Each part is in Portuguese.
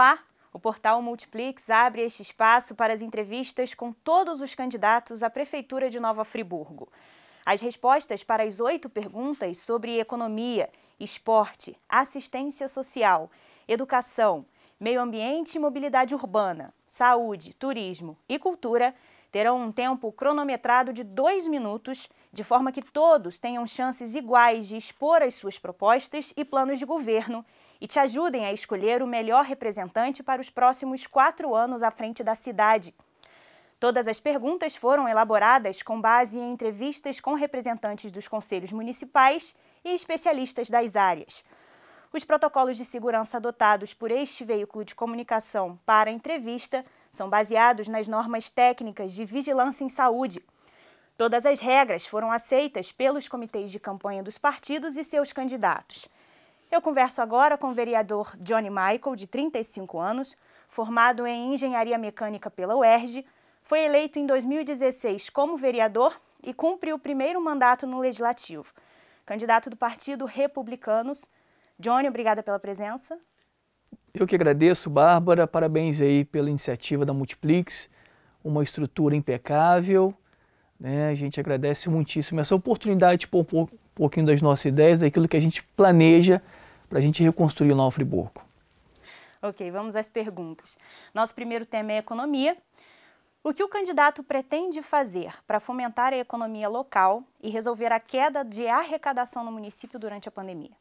Olá! O portal Multiplix abre este espaço para as entrevistas com todos os candidatos à Prefeitura de Nova Friburgo. As respostas para as oito perguntas sobre economia, esporte, assistência social, educação, meio ambiente e mobilidade urbana, saúde, turismo e cultura terão um tempo cronometrado de dois minutos, de forma que todos tenham chances iguais de expor as suas propostas e planos de governo e te ajudem a escolher o melhor representante para os próximos quatro anos à frente da cidade. Todas as perguntas foram elaboradas com base em entrevistas com representantes dos conselhos municipais e especialistas das áreas. Os protocolos de segurança adotados por este veículo de comunicação para a entrevista são baseados nas normas técnicas de vigilância em saúde. Todas as regras foram aceitas pelos comitês de campanha dos partidos e seus candidatos. Eu converso agora com o vereador Johnny Michael, de 35 anos, formado em Engenharia Mecânica pela UERJ, foi eleito em 2016 como vereador e cumpre o primeiro mandato no Legislativo. Candidato do Partido Republicanos. Johnny, obrigada pela presença. Eu que agradeço, Bárbara. Parabéns aí pela iniciativa da Multiplix. Uma estrutura impecável. Né? A gente agradece muitíssimo essa oportunidade de pôr um pouquinho das nossas ideias, daquilo que a gente planeja para a gente reconstruir o Nova Friburgo. Ok, vamos às perguntas. Nosso primeiro tema é economia. O que o candidato pretende fazer para fomentar a economia local e resolver a queda de arrecadação no município durante a pandemia?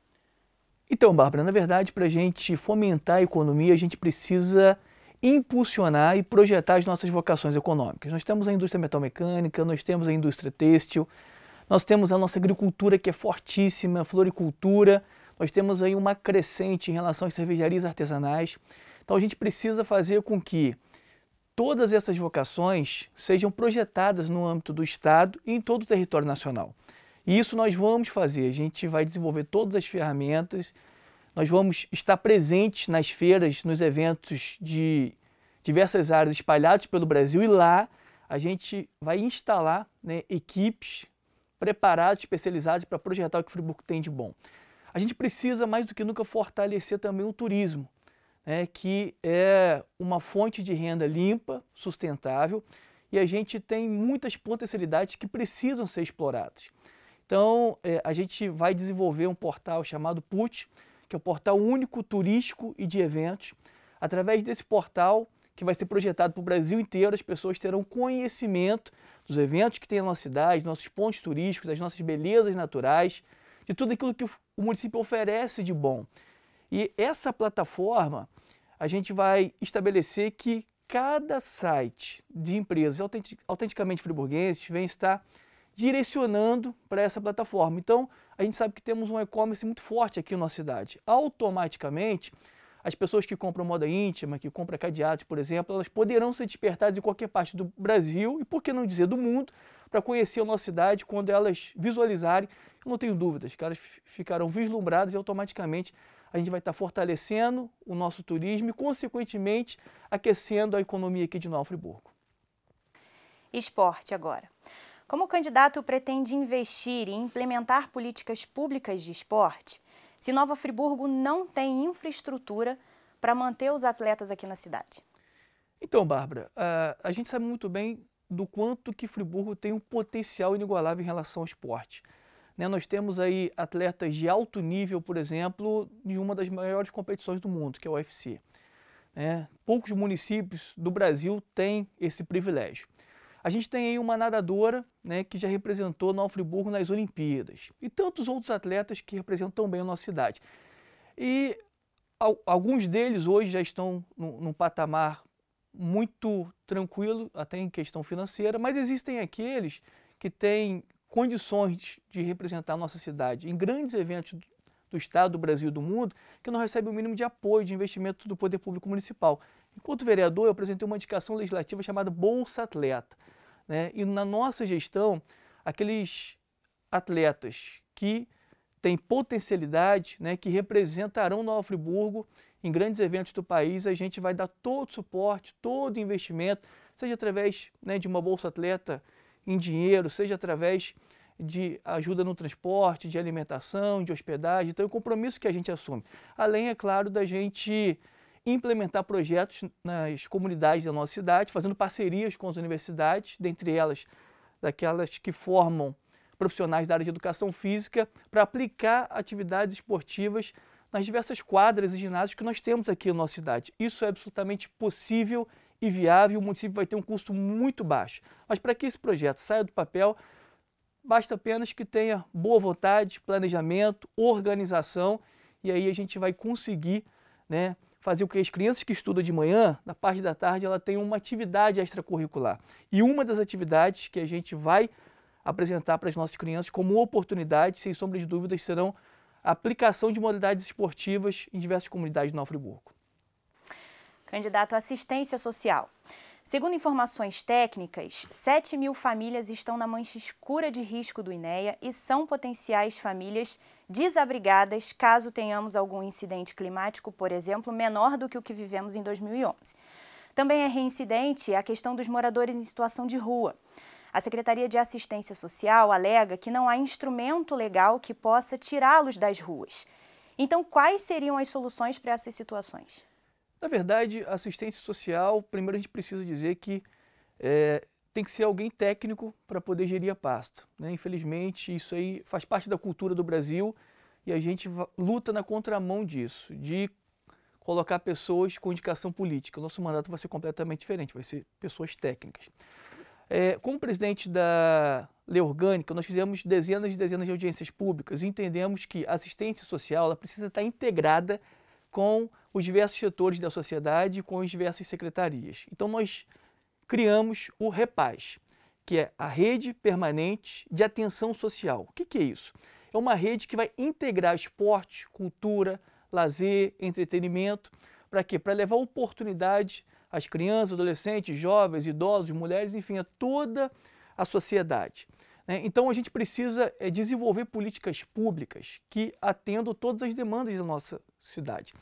Então, Bárbara, na verdade, para a gente fomentar a economia, a gente precisa impulsionar e projetar as nossas vocações econômicas. Nós temos a indústria metalmecânica, nós temos a indústria têxtil, nós temos a nossa agricultura que é fortíssima, a floricultura, nós temos aí uma crescente em relação às cervejarias artesanais. Então a gente precisa fazer com que todas essas vocações sejam projetadas no âmbito do Estado e em todo o território nacional. E isso nós vamos fazer, a gente vai desenvolver todas as ferramentas, nós vamos estar presentes nas feiras, nos eventos de diversas áreas espalhados pelo Brasil e lá a gente vai instalar né, equipes preparadas, especializadas para projetar o que o Friburgo tem de bom. A gente precisa mais do que nunca fortalecer também o turismo né, que é uma fonte de renda limpa, sustentável, e a gente tem muitas potencialidades que precisam ser exploradas. Então, é, a gente vai desenvolver um portal chamado PUT, que é o portal único turístico e de eventos. Através desse portal, que vai ser projetado para o Brasil inteiro, as pessoas terão conhecimento dos eventos que tem na nossa cidade, nossos pontos turísticos, das nossas belezas naturais, de tudo aquilo que o município oferece de bom. E essa plataforma, a gente vai estabelecer que cada site de empresas autenticamente friburguenses vem estar direcionando para essa plataforma. Então, a gente sabe que temos um e-commerce muito forte aqui na nossa cidade. Automaticamente, as pessoas que compram moda íntima, que compram cadeados, por exemplo, elas poderão ser despertadas em qualquer parte do Brasil e, por que não dizer, do mundo, para conhecer a nossa cidade quando elas visualizarem. Eu não tenho dúvidas que elas ficarão vislumbradas e automaticamente a gente vai estar fortalecendo o nosso turismo e, consequentemente, aquecendo a economia aqui de Nova Friburgo. Esporte agora. Como o candidato pretende investir e implementar políticas públicas de esporte se Nova Friburgo não tem infraestrutura para manter os atletas aqui na cidade? Então, Bárbara, a, a gente sabe muito bem do quanto que Friburgo tem um potencial inigualável em relação ao esporte. Né, nós temos aí atletas de alto nível, por exemplo, em uma das maiores competições do mundo, que é o UFC. Né? Poucos municípios do Brasil têm esse privilégio. A gente tem aí uma nadadora né, que já representou Nova Friburgo nas Olimpíadas e tantos outros atletas que representam bem a nossa cidade. E alguns deles hoje já estão num, num patamar muito tranquilo, até em questão financeira, mas existem aqueles que têm condições de representar a nossa cidade em grandes eventos do Estado, do Brasil e do mundo, que não recebe o mínimo de apoio, de investimento do poder público municipal. Enquanto vereador, eu apresentei uma indicação legislativa chamada Bolsa Atleta. Né? E na nossa gestão, aqueles atletas que têm potencialidade, né, que representarão Nova Friburgo em grandes eventos do país, a gente vai dar todo o suporte, todo o investimento, seja através né, de uma Bolsa Atleta em dinheiro, seja através de ajuda no transporte, de alimentação, de hospedagem. Então, é um compromisso que a gente assume. Além, é claro, da gente implementar projetos nas comunidades da nossa cidade, fazendo parcerias com as universidades, dentre elas daquelas que formam profissionais da área de educação física, para aplicar atividades esportivas nas diversas quadras e ginásios que nós temos aqui na nossa cidade. Isso é absolutamente possível e viável, o município vai ter um custo muito baixo. Mas para que esse projeto saia do papel, basta apenas que tenha boa vontade, planejamento, organização, e aí a gente vai conseguir né, fazer com que as crianças que estudam de manhã, na parte da tarde, ela tenham uma atividade extracurricular. E uma das atividades que a gente vai apresentar para as nossas crianças como oportunidade, sem sombra de dúvidas, serão aplicação de modalidades esportivas em diversas comunidades do Nova Friburgo. Candidato à assistência social. Segundo informações técnicas, 7 mil famílias estão na mancha escura de risco do INEA e são potenciais famílias desabrigadas caso tenhamos algum incidente climático, por exemplo, menor do que o que vivemos em 2011. Também é reincidente a questão dos moradores em situação de rua. A Secretaria de Assistência Social alega que não há instrumento legal que possa tirá-los das ruas. Então, quais seriam as soluções para essas situações? Na verdade, assistência social, primeiro a gente precisa dizer que é, tem que ser alguém técnico para poder gerir a pasta. Né? Infelizmente, isso aí faz parte da cultura do Brasil e a gente luta na contramão disso, de colocar pessoas com indicação política. O nosso mandato vai ser completamente diferente, vai ser pessoas técnicas. É, como presidente da Lei Orgânica, nós fizemos dezenas e dezenas de audiências públicas e entendemos que a assistência social ela precisa estar integrada com os diversos setores da sociedade e com as diversas secretarias. Então, nós criamos o REPAS, que é a Rede Permanente de Atenção Social. O que, que é isso? É uma rede que vai integrar esporte, cultura, lazer, entretenimento. Para quê? Para levar oportunidade às crianças, adolescentes, jovens, idosos, mulheres, enfim, a toda a sociedade. Né? Então a gente precisa é, desenvolver políticas públicas que atendam todas as demandas da nossa cidade.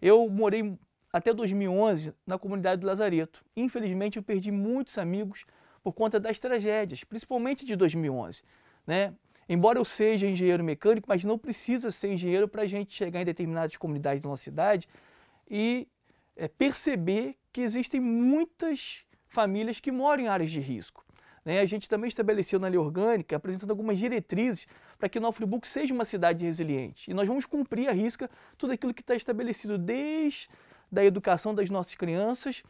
Eu morei até 2011 na comunidade do Lazareto. Infelizmente eu perdi muitos amigos por conta das tragédias, principalmente de 2011. Né? Embora eu seja engenheiro mecânico, mas não precisa ser engenheiro para a gente chegar em determinadas comunidades da nossa cidade e é, perceber que existem muitas famílias que moram em áreas de risco. Né? A gente também estabeleceu na lei orgânica, apresentando algumas diretrizes para que Nova Friburgo seja uma cidade resiliente. E nós vamos cumprir a risca tudo aquilo que está estabelecido desde a educação das nossas crianças,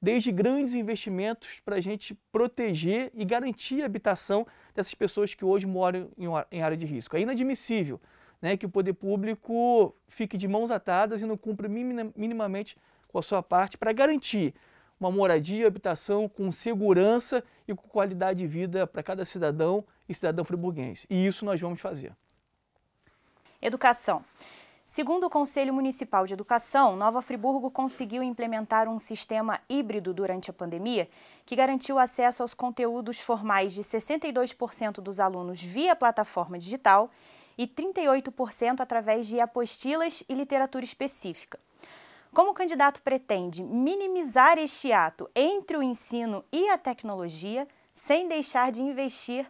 desde grandes investimentos para a gente proteger e garantir a habitação dessas pessoas que hoje moram em área de risco. É inadmissível né, que o poder público fique de mãos atadas e não cumpra minimamente com a sua parte para garantir uma moradia, habitação com segurança e com qualidade de vida para cada cidadão e cidadão friburguense. E isso nós vamos fazer. Educação. Segundo o Conselho Municipal de Educação, Nova Friburgo conseguiu implementar um sistema híbrido durante a pandemia que garantiu acesso aos conteúdos formais de 62% dos alunos via plataforma digital e 38% através de apostilas e literatura específica. Como o candidato pretende minimizar este ato entre o ensino e a tecnologia, sem deixar de investir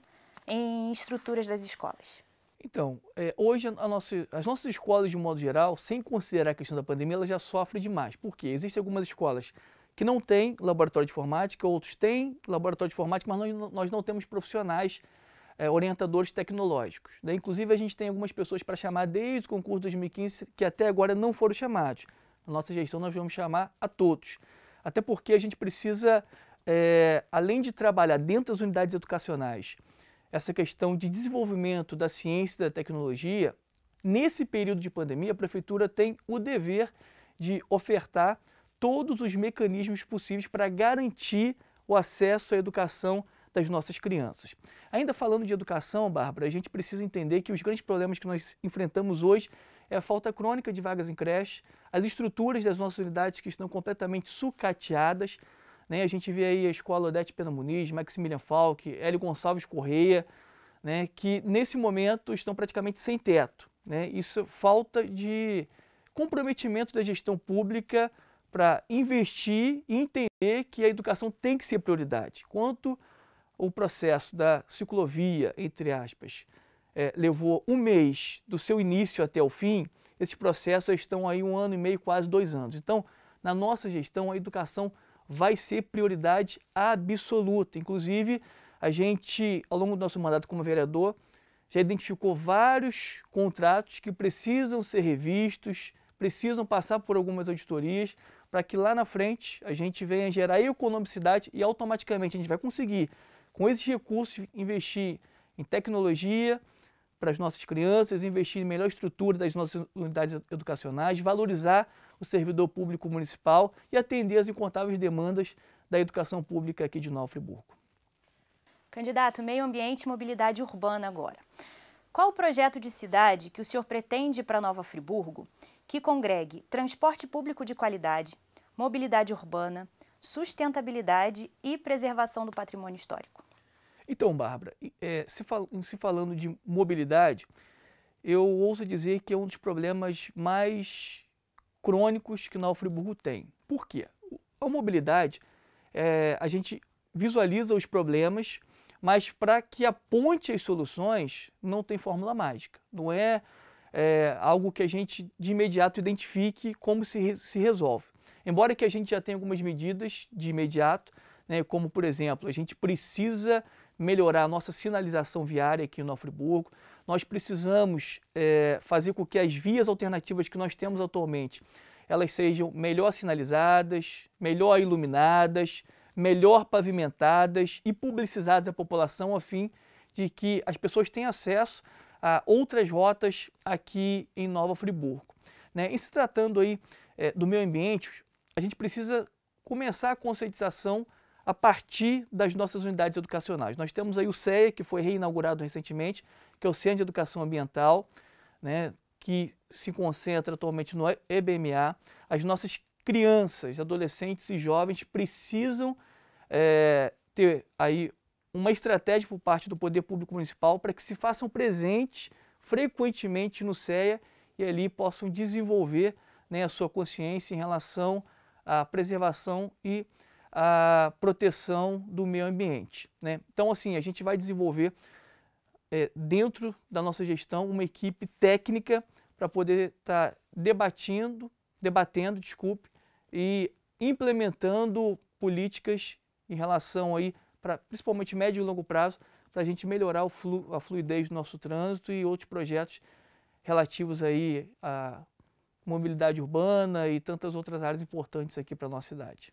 em estruturas das escolas? Então, é, hoje nossa, as nossas escolas, de um modo geral, sem considerar a questão da pandemia, elas já sofrem demais. Por quê? Existem algumas escolas que não têm laboratório de informática, outros têm laboratório de informática, mas nós, nós não temos profissionais é, orientadores tecnológicos. Né? Inclusive, a gente tem algumas pessoas para chamar desde o concurso 2015 que até agora não foram chamados na nossa gestão nós vamos chamar a todos. Até porque a gente precisa, é, além de trabalhar dentro das unidades educacionais, essa questão de desenvolvimento da ciência e da tecnologia, nesse período de pandemia, a prefeitura tem o dever de ofertar todos os mecanismos possíveis para garantir o acesso à educação das nossas crianças. Ainda falando de educação, Bárbara, a gente precisa entender que os grandes problemas que nós enfrentamos hoje é a falta crônica de vagas em creche, as estruturas das nossas unidades que estão completamente sucateadas. Né? A gente vê aí a escola Odete Pena Muniz, Maximilian Falck, Hélio Gonçalves Correia, né? que nesse momento estão praticamente sem teto. Né? Isso falta de comprometimento da gestão pública para investir e entender que a educação tem que ser prioridade. Quanto o processo da ciclovia, entre aspas, é, levou um mês do seu início até o fim, esses processos estão aí um ano e meio, quase dois anos. Então, na nossa gestão, a educação vai ser prioridade absoluta. Inclusive, a gente, ao longo do nosso mandato como vereador, já identificou vários contratos que precisam ser revistos, precisam passar por algumas auditorias, para que lá na frente a gente venha gerar economicidade e automaticamente a gente vai conseguir, com esses recursos, investir em tecnologia para as nossas crianças, investir em melhor estrutura das nossas unidades educacionais, valorizar o servidor público municipal e atender as incontáveis demandas da educação pública aqui de Nova Friburgo. Candidato, meio ambiente e mobilidade urbana agora. Qual o projeto de cidade que o senhor pretende para Nova Friburgo que congregue transporte público de qualidade, mobilidade urbana, sustentabilidade e preservação do patrimônio histórico? Então, Bárbara, é, se, fal se falando de mobilidade, eu ouso dizer que é um dos problemas mais crônicos que Nova Friburgo tem. Por quê? A mobilidade, é, a gente visualiza os problemas, mas para que aponte as soluções, não tem fórmula mágica. Não é, é, algo que a gente de imediato identifique como se, se resolve. Embora que a gente já tenha algumas medidas de imediato, né, como por exemplo, a gente precisa melhorar a nossa sinalização viária aqui no Friburgo, nós precisamos é, fazer com que as vias alternativas que nós temos atualmente elas sejam melhor sinalizadas, melhor iluminadas, melhor pavimentadas e publicizadas à população a fim de que as pessoas tenham acesso a outras rotas aqui em Nova Friburgo. Né? E se tratando aí é, do meio ambiente, a gente precisa começar a conscientização a partir das nossas unidades educacionais. Nós temos aí o CEA, que foi reinaugurado recentemente, que é o Centro de Educação Ambiental, né, que se concentra atualmente no EBMA. As nossas crianças, adolescentes e jovens precisam é, ter aí uma estratégia por parte do Poder Público Municipal para que se façam presentes frequentemente no CEA e ali possam desenvolver né, a sua consciência em relação à preservação e à proteção do meio ambiente. Né? Então, assim, a gente vai desenvolver é, dentro da nossa gestão uma equipe técnica para poder estar tá debatendo, debatendo, desculpe, e implementando políticas em relação aí para principalmente médio e longo prazo para a gente melhorar flu, a fluidez do nosso trânsito e outros projetos relativos aí à mobilidade urbana e tantas outras áreas importantes aqui para a nossa cidade.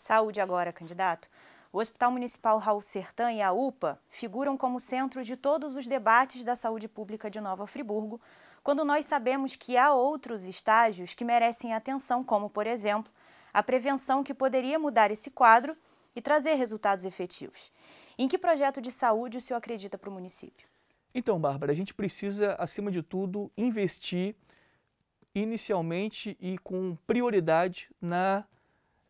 Saúde agora, candidato. O Hospital Municipal Raul Sertã e a UPA figuram como centro de todos os debates da saúde pública de Nova Friburgo, quando nós sabemos que há outros estágios que merecem atenção, como, por exemplo, a prevenção que poderia mudar esse quadro e trazer resultados efetivos. Em que projeto de saúde o senhor acredita para o município? Então, Bárbara, a gente precisa, acima de tudo, investir inicialmente e com prioridade na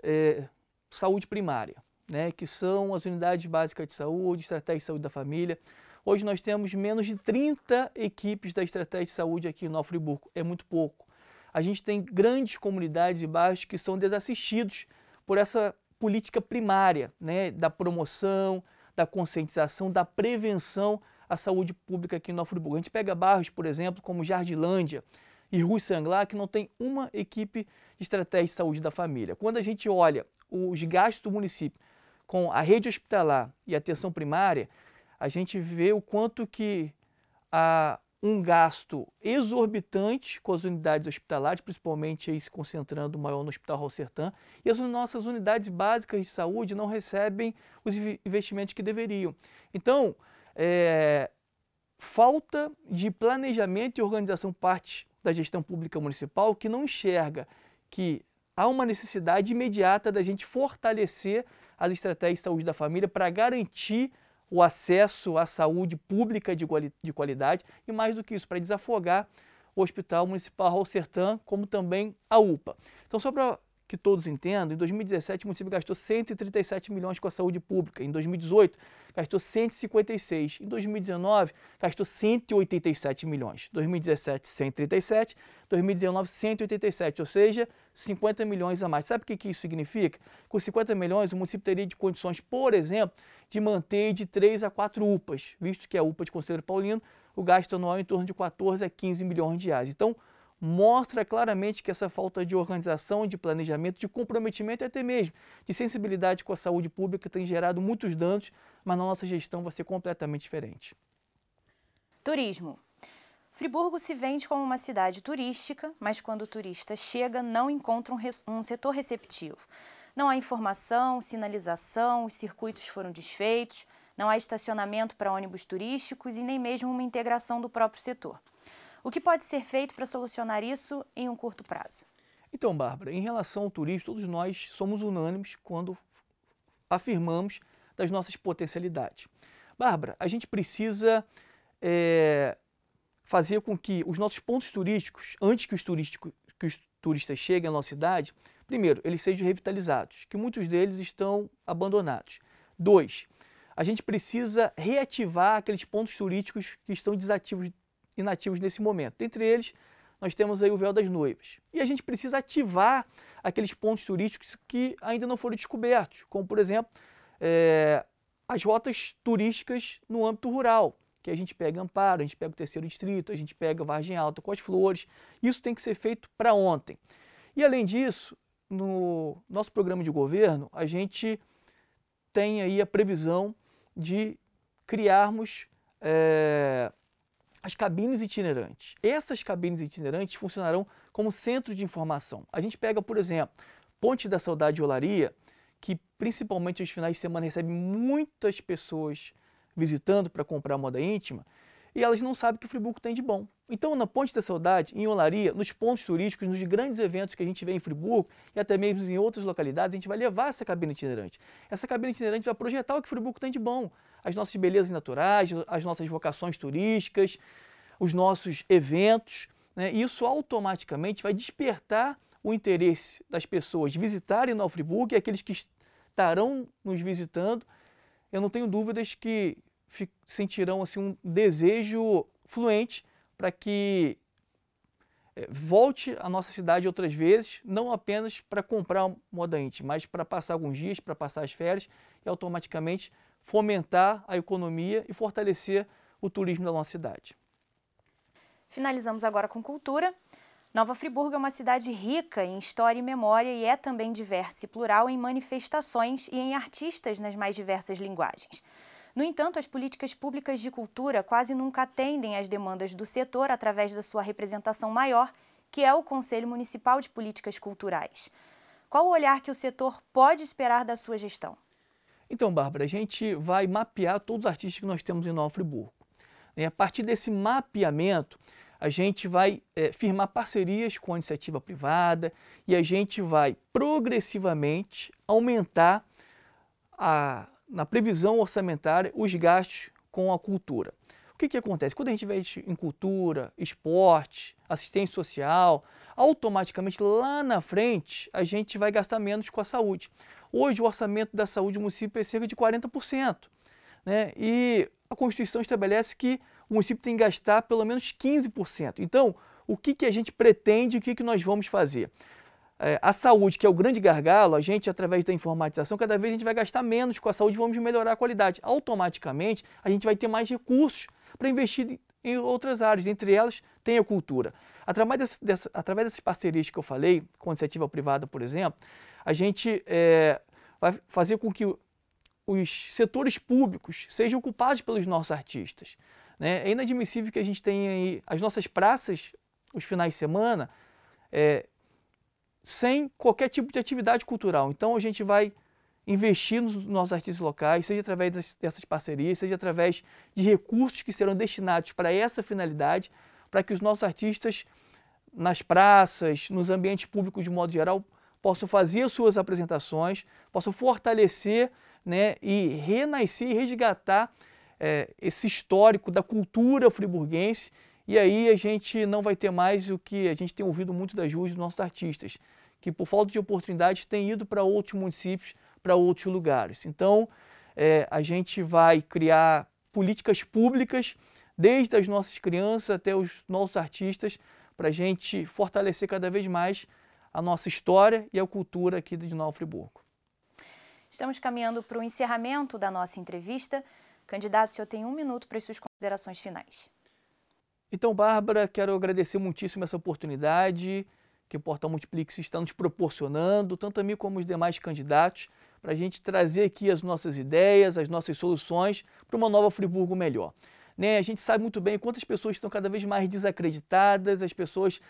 é, saúde primária, né, que são as unidades básicas de saúde, estratégia de saúde da família. Hoje nós temos menos de 30 equipes da estratégia de saúde aqui no Friburgo, é muito pouco. A gente tem grandes comunidades e bairros que são desassistidos por essa política primária, né, da promoção, da conscientização, da prevenção à saúde pública aqui no Friburgo. A gente pega bairros, por exemplo, como Jardilândia e Rui Sanglar, que não tem uma equipe de estratégia de saúde da família. Quando a gente olha os gastos do município com a rede hospitalar e atenção primária, a gente vê o quanto que a, um gasto exorbitante com as unidades hospitalares, principalmente aí se concentrando maior no Hospital Rosertan, e as nossas unidades básicas de saúde não recebem os investimentos que deveriam. Então, é, falta de planejamento e organização parte da gestão pública municipal que não enxerga que há uma necessidade imediata da gente fortalecer as estratégias de saúde da família para garantir o acesso à saúde pública de, de qualidade e, mais do que isso, para desafogar o Hospital Municipal Raul Sertã, como também a UPA. Então, só para que todos entendam, em 2017 o município gastou 137 milhões com a saúde pública, em 2018 gastou 156, em 2019 gastou 187 milhões, 2017 137, 2019 187, ou seja, 50 milhões a mais. Sabe o que, que isso significa? Com 50 milhões o município teria de condições, por exemplo, de manter de 3 a 4 UPAs, visto que a UPA de Conselheiro Paulino, o gasto anual é em torno de 14 a 15 milhões de reais. Então, mostra claramente que essa falta de organização, de planejamento, de comprometimento e até mesmo de sensibilidade com a saúde pública tem gerado muitos danos, mas na nossa gestão vai ser completamente diferente. Turismo. Friburgo se vende como uma cidade turística, mas quando o turista chega, não encontra um, um setor receptivo. Não há informação, sinalização, os circuitos foram desfeitos, não há estacionamento para ônibus turísticos e nem mesmo uma integração do próprio setor. O que pode ser feito para solucionar isso em um curto prazo? Então, Bárbara, em relação ao turismo, todos nós somos unânimes quando afirmamos das nossas potencialidades. Bárbara, a gente precisa é, fazer com que os nossos pontos turísticos, antes que os, que os turistas cheguem à nossa cidade, primeiro, eles sejam revitalizados, que muitos deles estão abandonados. Dois, a gente precisa reativar aqueles pontos turísticos que estão desativos, inativos nesse momento. Dentre eles, nós temos aí o Véu das Noivas. E a gente precisa ativar aqueles pontos turísticos que ainda não foram descobertos, como, por exemplo, é, as rotas turísticas no âmbito rural, que a gente pega Amparo, a gente pega o Terceiro Distrito, a gente pega Vargem Alta com as flores. Isso tem que ser feito para ontem. E, além disso, no nosso programa de governo, a gente tem aí a previsão de criarmos é, as cabines itinerantes. Essas cabines itinerantes funcionarão como centros de informação. A gente pega, por exemplo, Ponte da Saudade de Olaria, que principalmente aos finais de semana recebe muitas pessoas visitando para comprar moda íntima, e elas não sabem o que o Friburgo tem de bom. Então, na Ponte da Saudade, em Olaria, nos pontos turísticos, nos grandes eventos que a gente vê em Friburgo e até mesmo em outras localidades, a gente vai levar essa cabine itinerante. Essa cabine itinerante vai projetar o que Friburgo tem de bom, as nossas belezas naturais, as nossas vocações turísticas, os nossos eventos. Né? Isso automaticamente vai despertar o interesse das pessoas visitarem Nova Friburgo e aqueles que estarão nos visitando. Eu não tenho dúvidas que sentirão assim, um desejo fluente para que volte à nossa cidade outras vezes, não apenas para comprar moda íntima, mas para passar alguns dias, para passar as férias e automaticamente fomentar a economia e fortalecer o turismo da nossa cidade. Finalizamos agora com cultura. Nova Friburgo é uma cidade rica em história e memória e é também diversa e plural em manifestações e em artistas nas mais diversas linguagens. No entanto, as políticas públicas de cultura quase nunca atendem às demandas do setor através da sua representação maior, que é o Conselho Municipal de Políticas Culturais. Qual o olhar que o setor pode esperar da sua gestão? Então, Bárbara, a gente vai mapear todos os artistas que nós temos em Nova Friburgo. E a partir desse mapeamento, a gente vai é, firmar parcerias com a iniciativa privada e a gente vai progressivamente aumentar a, na previsão orçamentária os gastos com a cultura. O que, que acontece? Quando a gente investe em cultura, esporte, assistência social, automaticamente lá na frente a gente vai gastar menos com a saúde. Hoje o orçamento da saúde do município é cerca de 40%. Né? E a Constituição estabelece que o município tem que gastar pelo menos 15%. Então, o que, que a gente pretende, o que, que nós vamos fazer? É, a saúde, que é o grande gargalo, a gente, através da informatização, cada vez a gente vai gastar menos com a saúde, vamos melhorar a qualidade. Automaticamente, a gente vai ter mais recursos para investir em outras áreas, entre elas tem a cultura. Através, dessa, através dessas parcerias que eu falei, com a iniciativa privada, por exemplo, a gente é, vai fazer com que os setores públicos sejam ocupados pelos nossos artistas. Né? É inadmissível que a gente tenha aí as nossas praças, os finais de semana, é, sem qualquer tipo de atividade cultural. Então a gente vai investir nos nossos artistas locais, seja através dessas parcerias, seja através de recursos que serão destinados para essa finalidade, para que os nossos artistas nas praças, nos ambientes públicos de modo geral, possam fazer suas apresentações, possam fortalecer né, e renascer e resgatar é, esse histórico da cultura friburguense e aí a gente não vai ter mais o que a gente tem ouvido muito das ruas dos nossos artistas, que por falta de oportunidade têm ido para outros municípios, para outros lugares. Então, é, a gente vai criar políticas públicas, desde as nossas crianças até os nossos artistas, para a gente fortalecer cada vez mais a nossa história e a cultura aqui de Nova Friburgo. Estamos caminhando para o encerramento da nossa entrevista. Candidato, o senhor tem um minuto para as suas considerações finais. Então, Bárbara, quero agradecer muitíssimo essa oportunidade que o Portal Multiplix está nos proporcionando, tanto a mim como os demais candidatos, para a gente trazer aqui as nossas ideias, as nossas soluções para uma nova Friburgo melhor. Né? A gente sabe muito bem quantas pessoas estão cada vez mais desacreditadas, as pessoas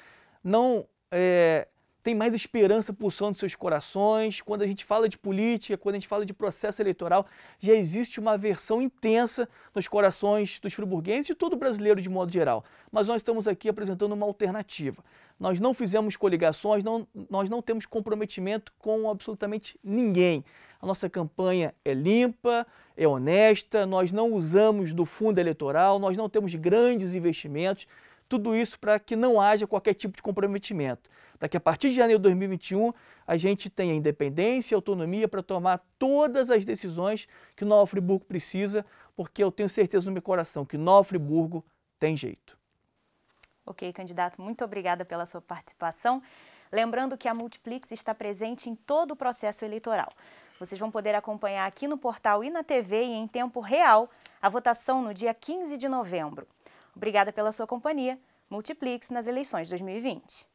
não é, têm mais esperança pulsando seus corações. Quando a gente fala de política, quando a gente fala de processo eleitoral, já existe uma aversão intensa nos corações dos friburguenses e todo brasileiro de modo geral. Mas nós estamos aqui apresentando uma alternativa. Nós não fizemos coligações, não, nós não temos comprometimento com absolutamente ninguém. A nossa campanha é limpa, é honesta, nós não usamos do fundo eleitoral, nós não temos grandes investimentos, tudo isso para que não haja qualquer tipo de comprometimento. Para que a partir de janeiro de 2021 a gente tenha independência e autonomia para tomar todas as decisões que Nova Friburgo precisa, porque eu tenho certeza no meu coração que Nova Friburgo tem jeito. Ok, candidato, muito obrigada pela sua participação. Lembrando que a Multiplix está presente em todo o processo eleitoral. Vocês vão poder acompanhar aqui no portal e na TV e em tempo real a votação no dia 15 de novembro. Obrigada pela sua companhia. Multiplix nas eleições 2020.